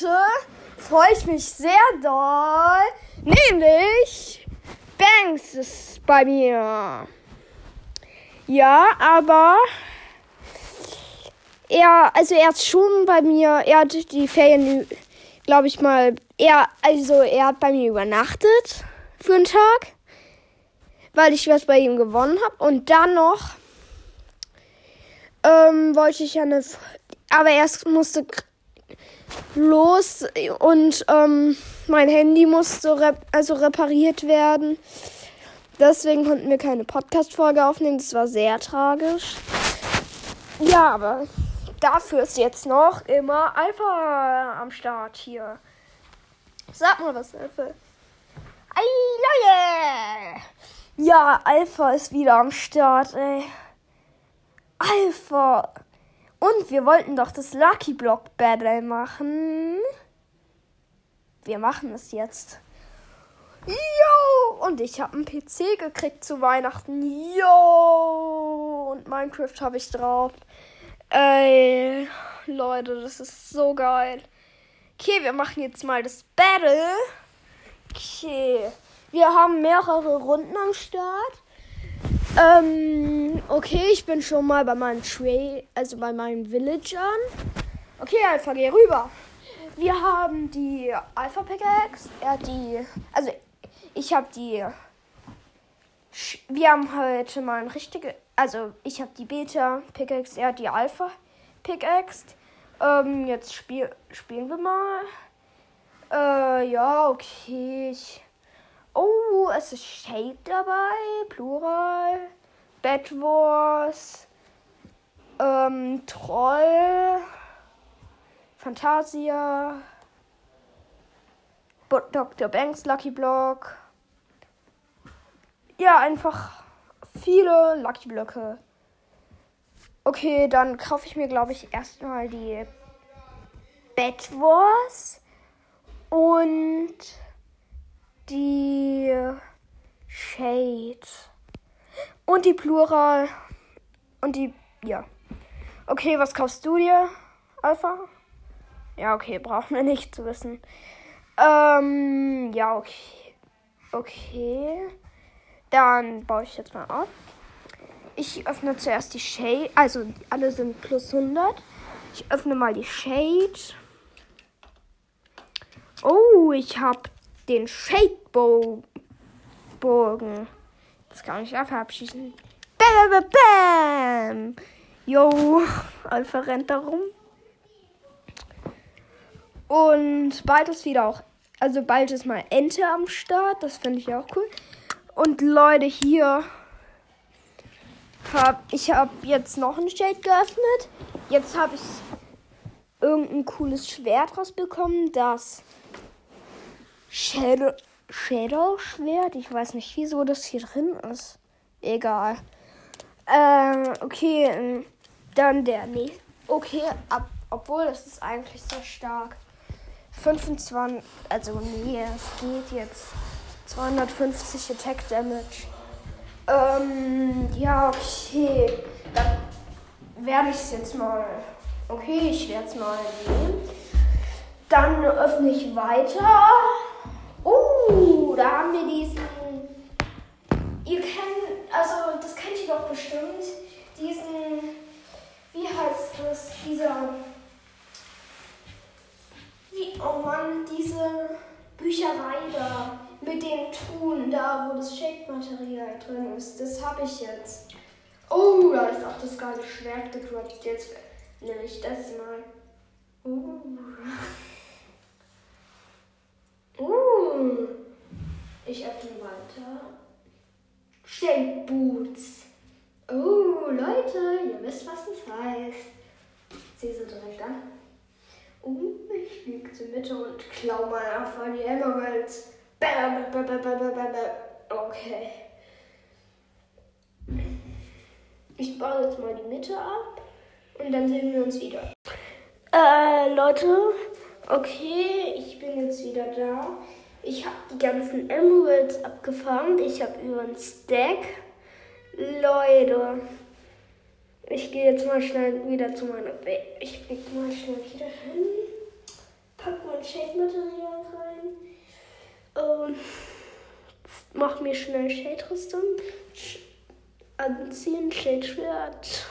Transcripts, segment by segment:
heute freue ich mich sehr doll. Nämlich Banks ist bei mir. Ja, aber er, also er ist schon bei mir, er hat die Ferien, glaube ich mal, er, also er hat bei mir übernachtet für einen Tag, weil ich was bei ihm gewonnen habe. Und dann noch ähm, wollte ich ja eine, aber erst musste los und ähm, mein Handy musste rep also repariert werden. Deswegen konnten wir keine Podcast-Folge aufnehmen. Das war sehr tragisch. Ja, aber dafür ist jetzt noch immer Alpha am Start hier. Sag mal was, Alpha. Ei, Leute! Ja, Alpha ist wieder am Start, ey. Alpha! Und wir wollten doch das Lucky Block Battle machen. Wir machen es jetzt. Yo! Und ich habe einen PC gekriegt zu Weihnachten. Yo! Und Minecraft habe ich drauf. Ey, Leute, das ist so geil. Okay, wir machen jetzt mal das Battle. Okay. Wir haben mehrere Runden am Start. Ähm, okay, ich bin schon mal bei meinen Trade, also bei meinen Villagern. Okay, Alpha, geh rüber. Wir haben die Alpha Pickaxe, er hat die, also ich habe die, wir haben heute mal ein richtige, also ich habe die Beta Pickaxe, er hat die Alpha Pickaxe. Ähm, jetzt spiel, spielen wir mal. Äh, ja, okay. Ich, Oh, es ist Shade dabei, Plural, Bad Wars, ähm, Troll, Fantasia, Dr. Banks Lucky Block. Ja, einfach viele Lucky Blöcke. Okay, dann kaufe ich mir, glaube ich, erstmal die Bad Wars und die Shade und die Plural und die, ja. Okay, was kaufst du dir, Alpha? Ja, okay, brauchen wir nicht zu wissen. Ähm, ja, okay. Okay. Dann baue ich jetzt mal ab. Ich öffne zuerst die Shade. Also, alle sind plus 100. Ich öffne mal die Shade. Oh, ich habe den Shadebogen. Das kann ich einfach abschießen. Bam, bam, bam. Yo, Alpha rennt da rum. Und bald ist wieder auch, also bald ist mal Ente am Start. Das finde ich auch cool. Und Leute, hier hab ich habe jetzt noch ein Shade geöffnet. Jetzt habe ich irgendein cooles Schwert rausbekommen, das Shadow, Shadow Schwert. Ich weiß nicht, wieso das hier drin ist. Egal. Ähm, okay, ähm, dann der nächste. Okay, ab, obwohl das ist eigentlich sehr stark. 25, also nee, es geht jetzt. 250 Attack Damage. Ähm, ja, okay. Dann werde ich es jetzt mal. Okay, ich werde es mal nehmen. Dann öffne ich weiter. Oh, da haben wir diesen. Ihr kennt, also das kennt ihr doch bestimmt. Diesen, wie heißt das? Dieser. Wie, oh Mann, diese Bücherei da mit dem Tun, da wo das Shake-Material drin ist. Das habe ich jetzt. Oh, da ist auch das geile Schwert gedroppt. Jetzt nehme ich das mal. Uh. Uh. Ich öffne weiter. Shake Boots. Oh, Leute, ihr wisst, was das heißt. Sieh sie direkt an. Uh, ich fliege zur Mitte und klau mal einfach die Emeralds. Okay. Ich baue jetzt mal die Mitte ab und dann sehen wir uns wieder. Äh, Leute, okay, ich bin jetzt wieder da. Ich habe die ganzen Emeralds abgefangen. Ich habe über einen Stack. Leute, ich gehe jetzt mal schnell wieder zu meiner Be Ich fliege mal schnell wieder hin. pack mein Shade-Material rein und mach mir schnell Shade-Rüstung. Anziehen, Shade-Schwert.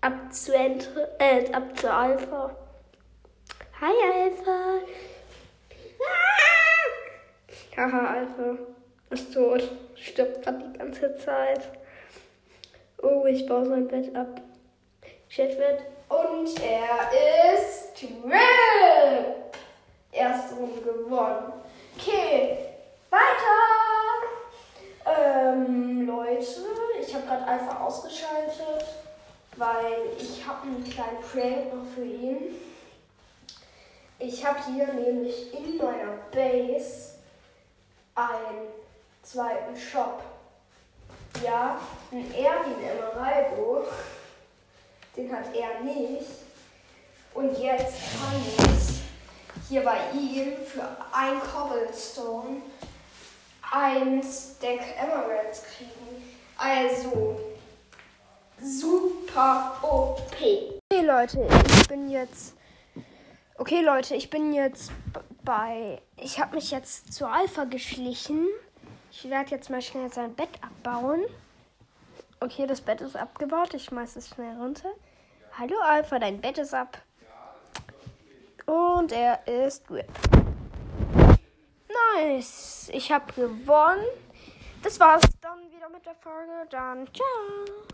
Ab zu, Enter äh, ab zu Alpha. Hi Alpha. Ah! Haha, Alpha ist tot. Stirbt gerade die ganze Zeit. Oh, ich baue sein Bett ab. Chat wird. Und er ist Trip. Erste Runde gewonnen. Okay, weiter. Ähm, Leute, ich habe gerade Alpha ausgeschaltet, weil ich habe einen kleinen Prank noch für ihn. Ich habe hier nämlich in meiner Base einen zweiten Shop. Ja, ein Erwin Emeraldo. Den hat er nicht. Und jetzt kann ich hier bei ihm für ein Cobblestone ein Stack Emeralds kriegen. Also, super OP. Okay, Leute, ich bin jetzt. Okay, Leute, ich bin jetzt bei. Ich habe mich jetzt zur Alpha geschlichen. Ich werde jetzt mal schnell sein Bett abbauen. Okay, das Bett ist abgebaut. Ich schmeiße es schnell runter. Hallo Alpha, dein Bett ist ab. Und er ist gut. Nice. Ich habe gewonnen. Das war's dann wieder mit der Folge. Dann ciao.